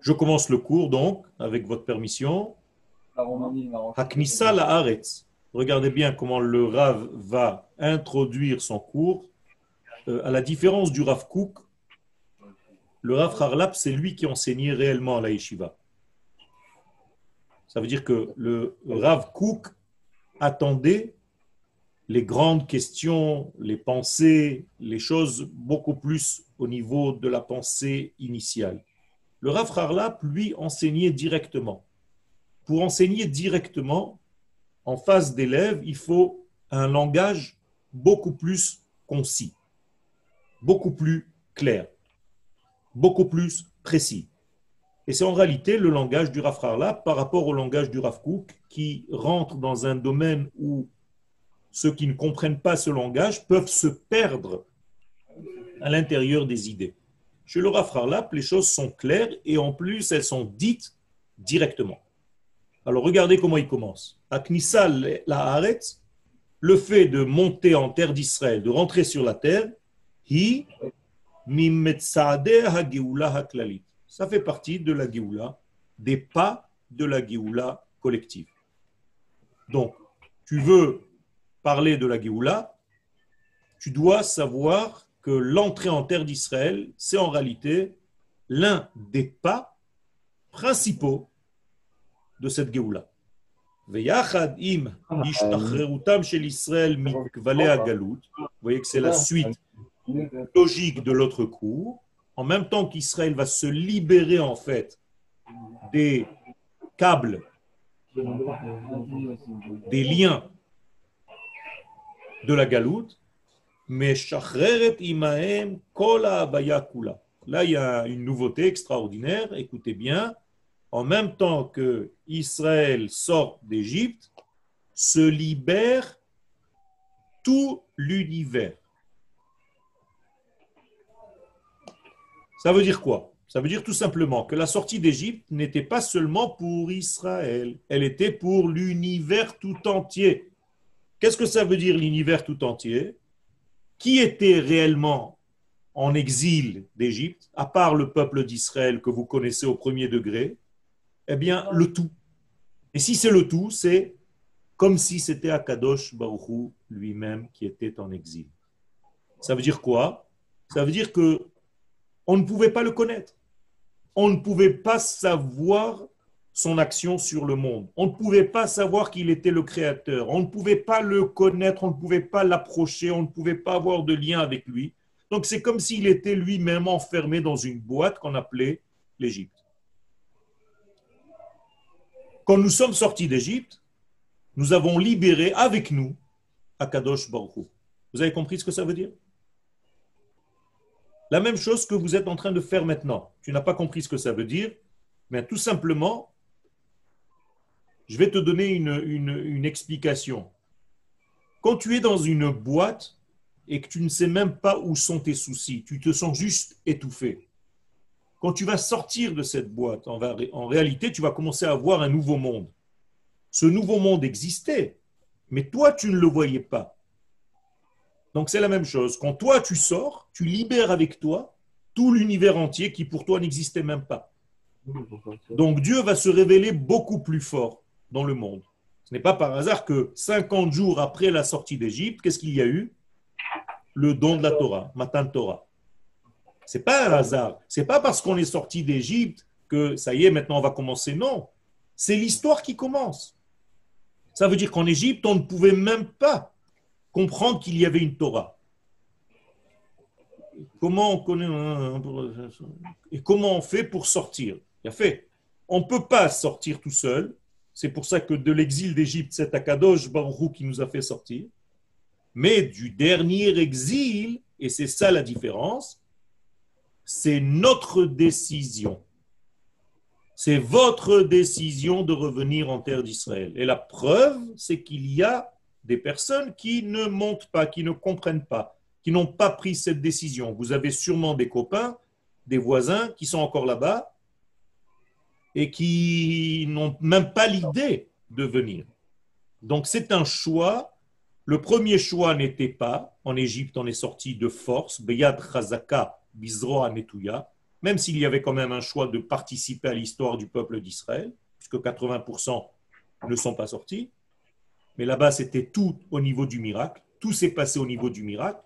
Je commence le cours donc, avec votre permission. Haknissa la Regardez bien comment le Rav va introduire son cours. Euh, à la différence du Rav Kouk, le Rav Harlap, c'est lui qui enseignait réellement la yeshiva. Ça veut dire que le Rav Kouk attendait les grandes questions, les pensées, les choses beaucoup plus au niveau de la pensée initiale. Le Rav Harlap, lui, enseignait directement. Pour enseigner directement, en face d'élèves, il faut un langage beaucoup plus concis, beaucoup plus clair, beaucoup plus précis. Et c'est en réalité le langage du Rav par rapport au langage du Rav qui rentre dans un domaine où ceux qui ne comprennent pas ce langage peuvent se perdre à l'intérieur des idées. Chez le Rav les choses sont claires et en plus, elles sont dites directement. Alors regardez comment il commence. Aknissal la Haaretz, le fait de monter en terre d'Israël, de rentrer sur la terre, hi Ça fait partie de la Géoula, des pas de la Géoula collective. Donc, tu veux parler de la Géoula, tu dois savoir que l'entrée en terre d'Israël, c'est en réalité l'un des pas principaux de cette Géoula. Vous voyez que c'est la suite logique de l'autre cours. En même temps qu'Israël va se libérer en fait des câbles, des liens de la galoute, mais imaem Là, il y a une nouveauté extraordinaire. Écoutez bien. En même temps que Israël sort d'Égypte, se libère tout l'univers. Ça veut dire quoi? Ça veut dire tout simplement que la sortie d'Égypte n'était pas seulement pour Israël, elle était pour l'univers tout entier. Qu'est-ce que ça veut dire l'univers tout entier? Qui était réellement en exil d'Égypte, à part le peuple d'Israël que vous connaissez au premier degré? Eh bien, le tout. Et si c'est le tout, c'est comme si c'était Akadosh Baruchou lui-même qui était en exil. Ça veut dire quoi? Ça veut dire que on ne pouvait pas le connaître. On ne pouvait pas savoir son action sur le monde. On ne pouvait pas savoir qu'il était le créateur. On ne pouvait pas le connaître, on ne pouvait pas l'approcher, on ne pouvait pas avoir de lien avec lui. Donc c'est comme s'il était lui-même enfermé dans une boîte qu'on appelait l'Égypte. Quand nous sommes sortis d'Égypte, nous avons libéré avec nous Akadosh Baruch Vous avez compris ce que ça veut dire? La même chose que vous êtes en train de faire maintenant. Tu n'as pas compris ce que ça veut dire, mais tout simplement, je vais te donner une, une explication. Quand tu es dans une boîte et que tu ne sais même pas où sont tes soucis, tu te sens juste étouffé. Quand tu vas sortir de cette boîte, en, en réalité, tu vas commencer à voir un nouveau monde. Ce nouveau monde existait, mais toi, tu ne le voyais pas. Donc c'est la même chose. Quand toi, tu sors, tu libères avec toi tout l'univers entier qui pour toi n'existait même pas. Donc Dieu va se révéler beaucoup plus fort dans le monde. Ce n'est pas par hasard que 50 jours après la sortie d'Égypte, qu'est-ce qu'il y a eu Le don de la Torah, Matan Torah. C'est pas un hasard. C'est pas parce qu'on est sorti d'Égypte que ça y est, maintenant on va commencer. Non. C'est l'histoire qui commence. Ça veut dire qu'en Égypte, on ne pouvait même pas comprendre qu'il y avait une Torah. Comment on connaît et comment on fait pour sortir Il a fait. On ne peut pas sortir tout seul. C'est pour ça que de l'exil d'Égypte, c'est Akadosh Baruch qui nous a fait sortir. Mais du dernier exil, et c'est ça la différence, c'est notre décision. C'est votre décision de revenir en terre d'Israël. Et la preuve, c'est qu'il y a des personnes qui ne montent pas, qui ne comprennent pas, qui n'ont pas pris cette décision. Vous avez sûrement des copains, des voisins qui sont encore là-bas et qui n'ont même pas l'idée de venir. Donc c'est un choix. Le premier choix n'était pas, en Égypte on est sorti de force, Beyad Chazaka Bizroa Netuya, même s'il y avait quand même un choix de participer à l'histoire du peuple d'Israël, puisque 80% ne sont pas sortis. Mais là-bas, c'était tout au niveau du miracle. Tout s'est passé au niveau du miracle.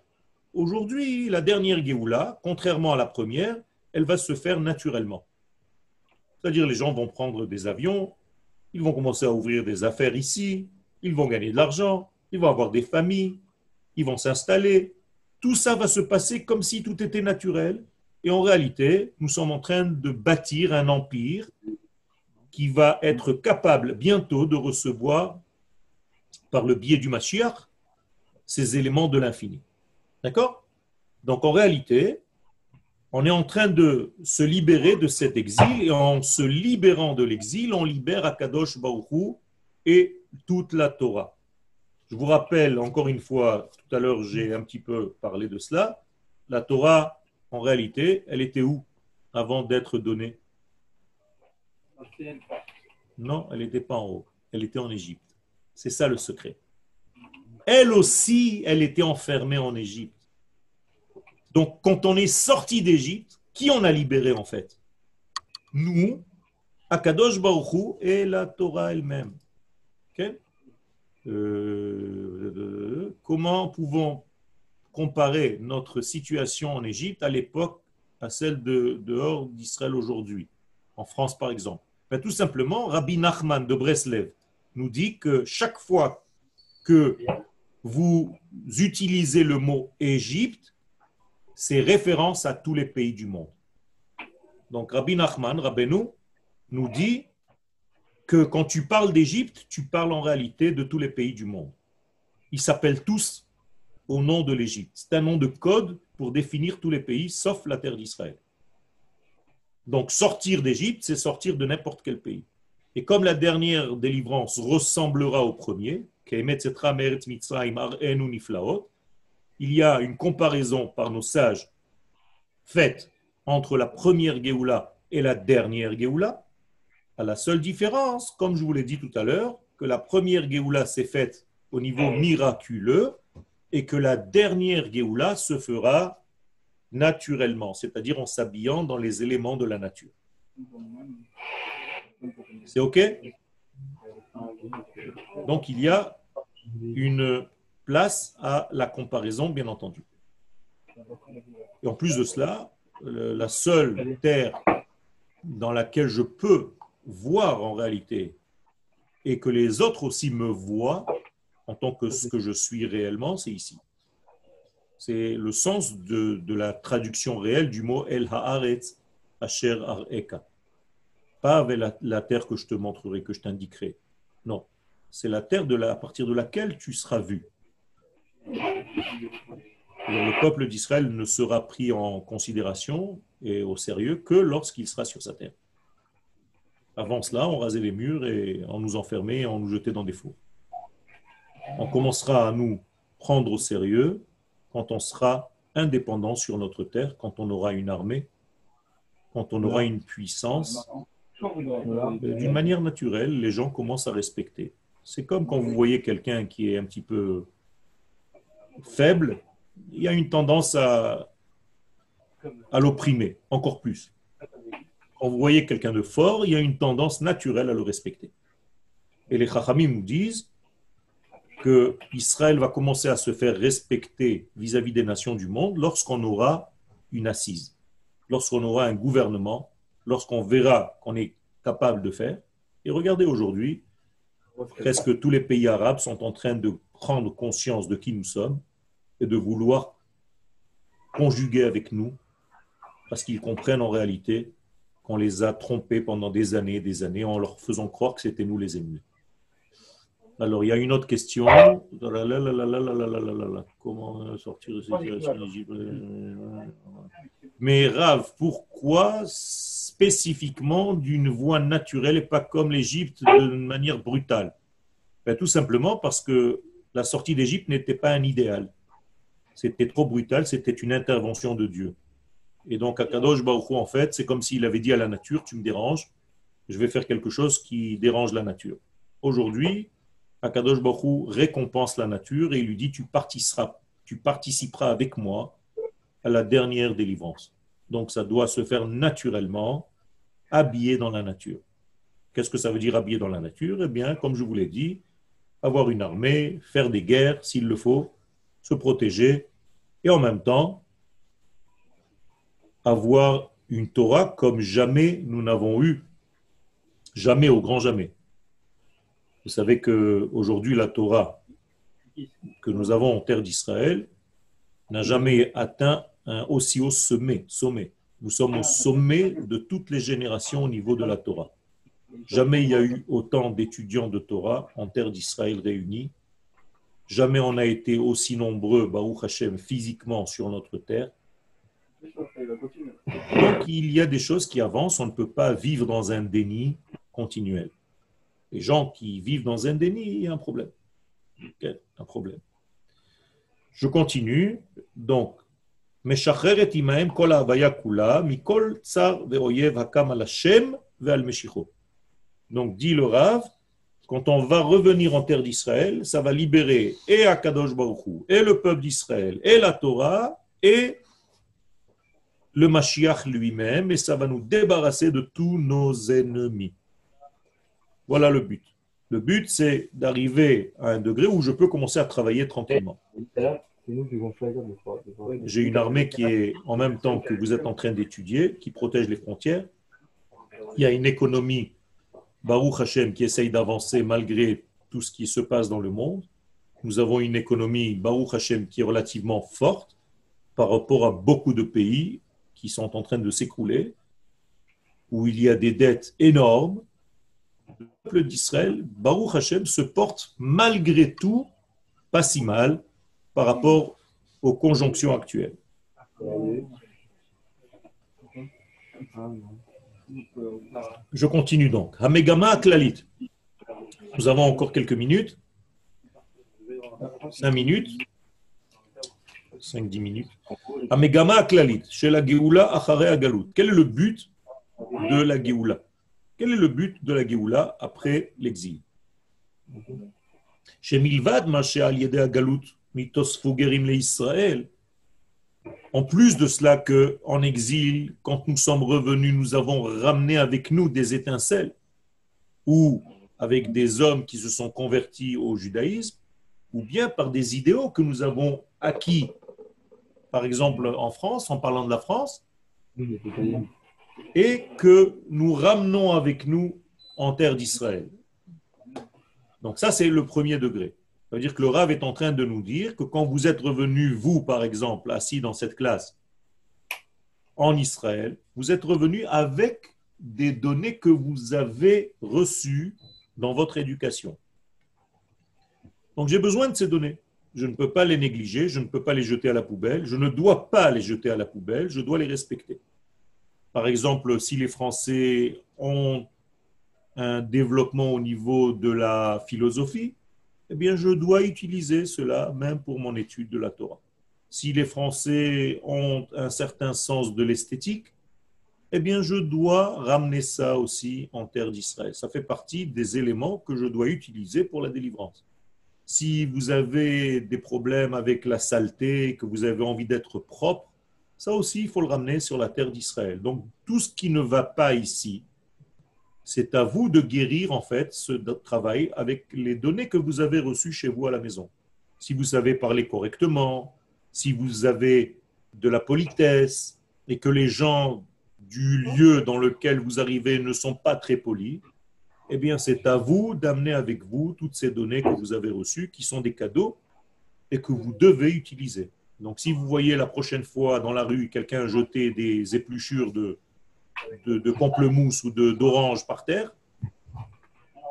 Aujourd'hui, la dernière Géoula, contrairement à la première, elle va se faire naturellement. C'est-à-dire les gens vont prendre des avions, ils vont commencer à ouvrir des affaires ici, ils vont gagner de l'argent, ils vont avoir des familles, ils vont s'installer. Tout ça va se passer comme si tout était naturel. Et en réalité, nous sommes en train de bâtir un empire qui va être capable bientôt de recevoir, par le biais du Mashiach, ces éléments de l'infini. D'accord? Donc en réalité, on est en train de se libérer de cet exil et en se libérant de l'exil, on libère Akadosh Baruchou et toute la Torah. Je vous rappelle encore une fois, tout à l'heure j'ai un petit peu parlé de cela, la Torah, en réalité, elle était où avant d'être donnée? Non, elle n'était pas en haut, elle était en Égypte. C'est ça le secret. Elle aussi, elle était enfermée en Égypte. Donc, quand on est sorti d'Égypte, qui on a libéré en fait? Nous, Akadosh Baruchou et la Torah elle-même. Euh, comment pouvons comparer notre situation en Égypte à l'époque à celle de dehors d'Israël aujourd'hui, en France par exemple. Ben, Tout simplement, Rabbi Nachman de Breslev nous dit que chaque fois que vous utilisez le mot Égypte, c'est référence à tous les pays du monde. Donc Rabbi Nachman, Rabbeinu, nous dit que quand tu parles d'Égypte, tu parles en réalité de tous les pays du monde. Ils s'appellent tous au nom de l'Égypte. C'est un nom de code pour définir tous les pays, sauf la terre d'Israël. Donc sortir d'Égypte, c'est sortir de n'importe quel pays. Et comme la dernière délivrance ressemblera au premier, il y a une comparaison par nos sages faite entre la première Géoula et la dernière Géoula, à la seule différence, comme je vous l'ai dit tout à l'heure, que la première Géoula s'est faite au niveau miraculeux et que la dernière Géoula se fera naturellement, c'est-à-dire en s'habillant dans les éléments de la nature. C'est OK? Donc il y a une place à la comparaison, bien entendu. Et en plus de cela, la seule terre dans laquelle je peux voir en réalité et que les autres aussi me voient en tant que ce que je suis réellement, c'est ici. C'est le sens de, la traduction réelle du mot El Haaretz Asher Areka. Pas avec la, terre que je te montrerai, que je t'indiquerai. Non. C'est la terre à partir de laquelle tu seras vu. Le peuple d'Israël ne sera pris en considération et au sérieux que lorsqu'il sera sur sa terre. Avant cela, on rasait les murs et on nous enfermait et on nous jetait dans des fours. On commencera à nous prendre au sérieux quand on sera indépendant sur notre terre, quand on aura une armée, quand on aura une puissance. D'une manière naturelle, les gens commencent à respecter. C'est comme quand vous voyez quelqu'un qui est un petit peu faible, il y a une tendance à, l'opprimer encore plus. Quand vous voyez quelqu'un de fort, il y a une tendance naturelle à le respecter. Et les Chachamim nous disent que Israël va commencer à se faire respecter vis-à-vis des nations du monde lorsqu'on aura une assise, lorsqu'on aura un gouvernement, lorsqu'on verra qu'on est capable de faire. Et regardez aujourd'hui, presque tous les pays arabes sont en train de prendre conscience de qui nous sommes et de vouloir conjuguer avec nous parce qu'ils comprennent en réalité qu'on les a trompés pendant des années et des années en leur faisant croire que c'était nous les ennemis. Alors, il y a une autre question. Comment sortir de cette situation Mais Rav, pourquoi spécifiquement d'une voie naturelle et pas comme l'Égypte de manière brutale? Ben, Tout simplement parce que la sortie d'Égypte n'était pas un idéal. C'était trop brutal, c'était une intervention de Dieu. Et donc, Akadosh Baruch en fait, c'est comme s'il avait dit à la nature, tu me déranges, je vais faire quelque chose qui dérange la nature. Aujourd'hui, Akadosh Baruch récompense la nature et il lui dit, tu participeras, tu participeras avec moi à la dernière délivrance. Donc, ça doit se faire naturellement, habillé dans la nature. Qu'est-ce que ça veut dire habillé dans la nature? Eh bien, comme je vous l'ai dit, avoir une armée, faire des guerres s'il le faut, se protéger, et en même temps, avoir une Torah comme jamais nous n'avons eu, jamais au grand jamais. Vous savez que aujourd'hui la Torah que nous avons en terre d'Israël n'a jamais atteint un aussi haut sommet, sommet. Nous sommes au sommet de toutes les générations au niveau de la Torah. Jamais il y a eu autant d'étudiants de Torah en terre d'Israël réunis. Jamais on a été aussi nombreux, Baruch Hashem, physiquement sur notre terre. Donc il y a des choses qui avancent, on ne peut pas vivre dans un déni continuel. Les gens qui vivent dans un déni, il y a un problème. un problème. Je continue. Donc, donc, dit le Rav, quand on va revenir en terre d'Israël, ça va libérer et Akadosh Baruch et le peuple d'Israël, et la Torah, et le Mashiach lui-même et ça va nous débarrasser de tous nos ennemis. Voilà le but. Le but, c'est d'arriver à un degré où je peux commencer à travailler tranquillement. J'ai une armée qui est en même temps que vous êtes en train d'étudier, qui protège les frontières. Il y a une économie, Baruch Hashem, qui essaye d'avancer malgré tout ce qui se passe dans le monde. Nous avons une économie, Baruch Hashem, qui est relativement forte par rapport à beaucoup de pays qui sont en train de s'écrouler, où il y a des dettes énormes, le peuple d'Israël, Baruch Hashem, se porte malgré tout pas si mal par rapport aux conjonctions actuelles. Je continue donc. Hamegama Klalit. Nous avons encore quelques minutes. Cinq minutes. 5-10 minutes. Amegama aklalit, chez la Géoula achare agalut. Quel est le but de la Géoula? Quel est le but de la Géoula après l'exil? Chez Milvad, Maché al yede agalut, mitos fugerim le Israël. En plus de cela que en exil, quand nous sommes revenus, nous avons ramené avec nous des étincelles ou avec des hommes qui se sont convertis au judaïsme, ou bien par des idéaux que nous avons acquis, par exemple en France, en parlant de la France, et que nous ramenons avec nous en terre d'Israël. Donc ça, c'est le premier degré. Ça veut dire que le Rav est en train de nous dire que quand vous êtes revenu, vous, par exemple, assis dans cette classe en Israël, vous êtes revenu avec des données que vous avez reçues dans votre éducation. Donc j'ai besoin de ces données. Je ne peux pas les négliger, je ne peux pas les jeter à la poubelle, je ne dois pas les jeter à la poubelle, je dois les respecter. Par exemple, si les Français ont un développement au niveau de la philosophie, eh bien je dois utiliser cela même pour mon étude de la Torah. Si les Français ont un certain sens de l'esthétique, eh bien je dois ramener ça aussi en terre d'Israël. Ça fait partie des éléments que je dois utiliser pour la délivrance. Si vous avez des problèmes avec la saleté, que vous avez envie d'être propre, ça aussi, il faut le ramener sur la terre d'Israël. Donc, tout ce qui ne va pas ici, c'est à vous de guérir, en fait, ce travail avec les données que vous avez reçues chez vous à la maison. Si vous savez parler correctement, si vous avez de la politesse et que les gens du lieu dans lequel vous arrivez ne sont pas très polis, eh bien, c'est à vous d'amener avec vous toutes ces données que vous avez reçues, qui sont des cadeaux et que vous devez utiliser. Donc, si vous voyez la prochaine fois dans la rue quelqu'un jeter des épluchures de, de, de pamplemousse ou d'orange par terre,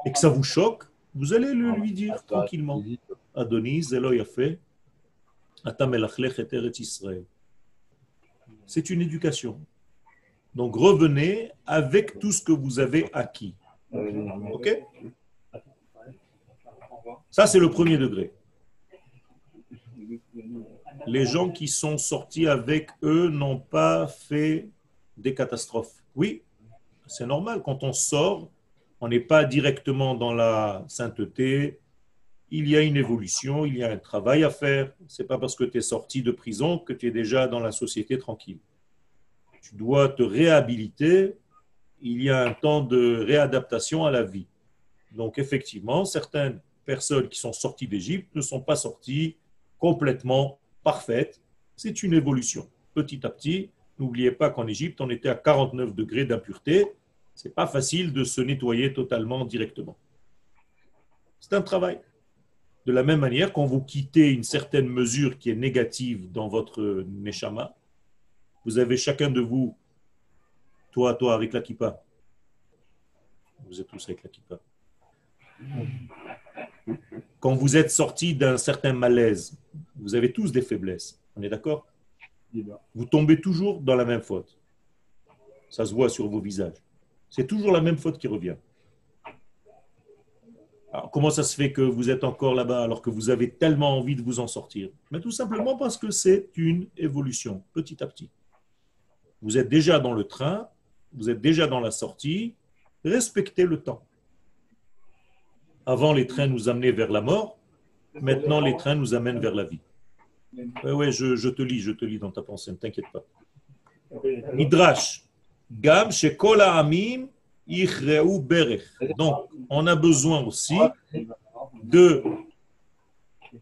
et que ça vous choque, vous allez le lui dire tranquillement. Adonis, Zelo fait Israël. C'est une éducation. Donc revenez avec tout ce que vous avez acquis. OK? Ça, c'est le premier degré. Les gens qui sont sortis avec eux n'ont pas fait des catastrophes. Oui, c'est normal. Quand on sort, on n'est pas directement dans la sainteté. Il y a une évolution, il y a un travail à faire. Ce n'est pas parce que tu es sorti de prison que tu es déjà dans la société tranquille. Tu dois te réhabiliter il y a un temps de réadaptation à la vie. Donc effectivement, certaines personnes qui sont sorties d'Égypte ne sont pas sorties complètement parfaites. C'est une évolution. Petit à petit, n'oubliez pas qu'en Égypte, on était à 49 degrés d'impureté. Ce n'est pas facile de se nettoyer totalement directement. C'est un travail. De la même manière, quand vous quittez une certaine mesure qui est négative dans votre neshama, vous avez chacun de vous toi, toi, avec la kippa. Vous êtes tous avec la kippa. Quand vous êtes sorti d'un certain malaise, vous avez tous des faiblesses. On est d'accord? Vous tombez toujours dans la même faute. Ça se voit sur vos visages. C'est toujours la même faute qui revient. Alors, comment ça se fait que vous êtes encore là-bas alors que vous avez tellement envie de vous en sortir? Mais tout simplement parce que c'est une évolution, petit à petit. Vous êtes déjà dans le train, vous êtes déjà dans la sortie, respectez le temps. Avant, les trains nous amenaient vers la mort, maintenant, les trains nous amènent vers la vie. Oui, ouais, je, te lis, je te lis dans ta pensée, ne t'inquiète pas. Midrash, Gam Amim Berech. Donc, on a besoin aussi de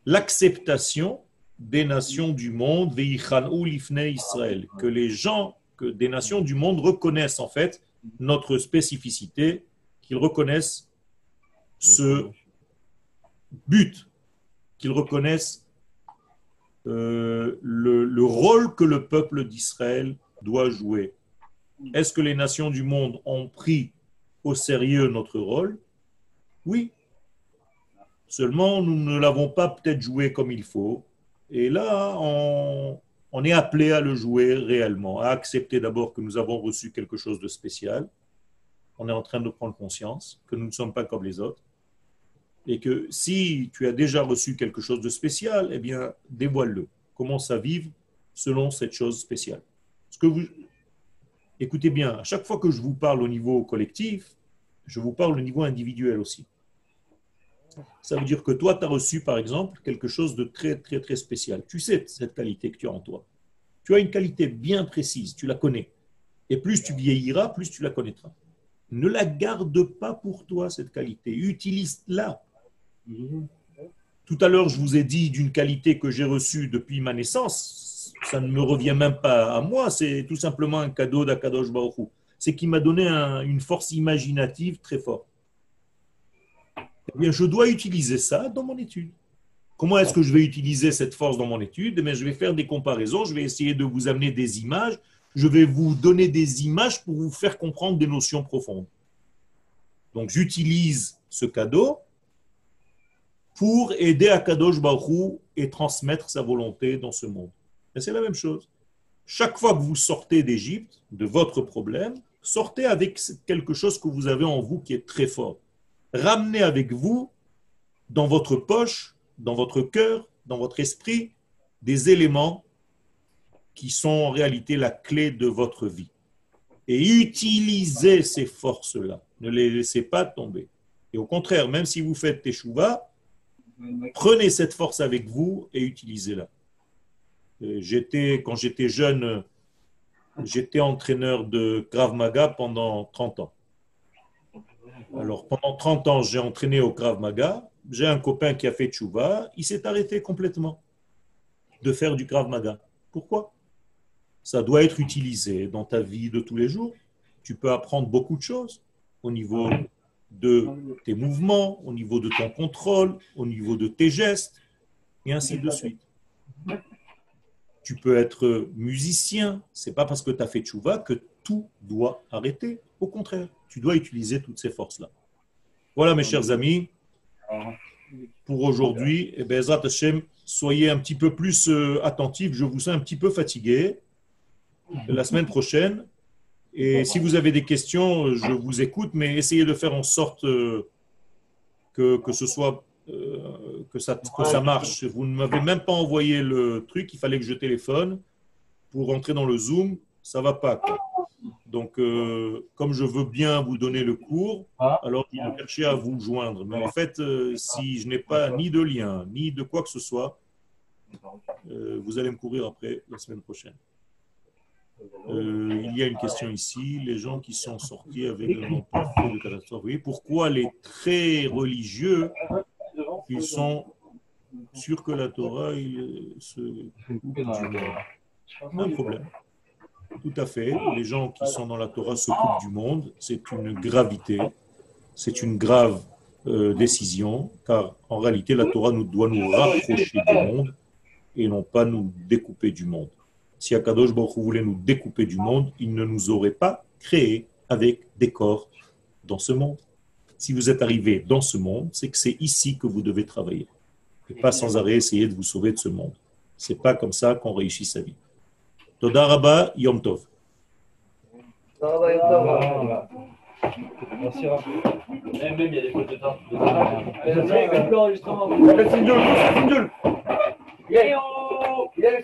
l'acceptation des nations du monde, Israël, que les gens que des nations du monde reconnaissent en fait notre spécificité, qu'ils reconnaissent ce but, qu'ils reconnaissent euh, le, le rôle que le peuple d'Israël doit jouer. Est-ce que les nations du monde ont pris au sérieux notre rôle? Oui. Seulement, nous ne l'avons pas peut-être joué comme il faut. Et là, on, on est appelé à le jouer réellement, à accepter d'abord que nous avons reçu quelque chose de spécial. On est en train de prendre conscience que nous ne sommes pas comme les autres. Et que si tu as déjà reçu quelque chose de spécial, eh bien, dévoile-le. commence à vivre selon cette chose spéciale. Ce que vous, écoutez bien, à chaque fois que je vous parle au niveau collectif, je vous parle au niveau individuel aussi. Ça veut dire que toi, tu as reçu, par exemple, quelque chose de très, très, très spécial. Tu sais cette qualité que tu as en toi. Tu as une qualité bien précise, tu la connais. Et plus tu vieilliras, plus tu la connaîtras. Ne la garde pas pour toi, cette qualité. Utilise-la. Tout à l'heure, je vous ai dit d'une qualité que j'ai reçue depuis ma naissance. Ça ne me revient même pas à moi. C'est tout simplement un cadeau d'Akadosh Baruch C'est qui m'a donné une force imaginative très forte. Eh bien, je dois utiliser ça dans mon étude. Comment est-ce que je vais utiliser cette force dans mon étude? Eh Je vais faire des comparaisons, je vais essayer de vous amener des images, je vais vous donner des images pour vous faire comprendre des notions profondes. Donc, j'utilise ce cadeau pour aider Akadosh Baruch et transmettre sa volonté dans ce monde. Et c'est la même chose. Chaque fois que vous sortez d'Égypte, de votre problème, sortez avec quelque chose que vous avez en vous qui est très fort. Ramenez avec vous, dans votre poche, dans votre cœur, dans votre esprit, des éléments qui sont en réalité la clé de votre vie. Et utilisez ces forces-là. Ne les laissez pas tomber. Et au contraire, même si vous faites teshuva, prenez cette force avec vous et utilisez-la. Euh, j'étais, quand j'étais jeune, j'étais entraîneur de Krav Maga pendant 30 ans. Alors, pendant 30 ans, j'ai entraîné au Krav Maga. J'ai un copain qui a fait tchouva. Il s'est arrêté complètement de faire du Krav Maga. Pourquoi? Ça doit être utilisé dans ta vie de tous les jours. Tu peux apprendre beaucoup de choses au niveau de tes mouvements, au niveau de ton contrôle, au niveau de tes gestes, et ainsi de suite. Tu peux être musicien. C'est pas parce que tu as fait tchouva que tout doit arrêter. Au contraire, tu dois utiliser toutes ces forces-là. Voilà, mes chers amis, pour aujourd'hui. Et eh Hashem, soyez un petit peu plus euh, attentifs. Je vous sens un petit peu fatigué. La semaine prochaine, et si vous avez des questions, je vous écoute, mais essayez de faire en sorte euh, que, que ce soit euh, que, ça, que ça marche. Vous ne m'avez même pas envoyé le truc, il fallait que je téléphone pour rentrer dans le Zoom. Ça va pas. Donc, euh, comme je veux bien vous donner le cours, ah. alors je vais chercher à vous joindre. Mais en fait, euh, si je n'ai pas ni de lien, ni de quoi que ce soit, vous allez me courir après la semaine prochaine. Il y a une question ici. Les gens qui sont sortis avec un emploi de catastrophe, pourquoi les très religieux, ils sont sûrs que la Torah, il se... Un problème. Tout à fait. Les gens qui sont dans la Torah se coupent du monde. C'est une gravité, c'est une grave euh, décision, car en réalité, la Torah nous, doit nous rapprocher du monde et non pas nous découper du monde si Akadosh Baruch voulait nous découper du monde, il ne nous aurait pas créés avec des corps dans ce monde. Si vous êtes arrivé dans ce monde, c'est que c'est ici que vous devez travailler. Et pas sans arrêt essayer de vous sauver de ce monde. C'est pas comme ça qu'on réussit sa vie. Todaraba Yom Tov. Merci. Même, même, il y a des de temps. C'est. Il y a le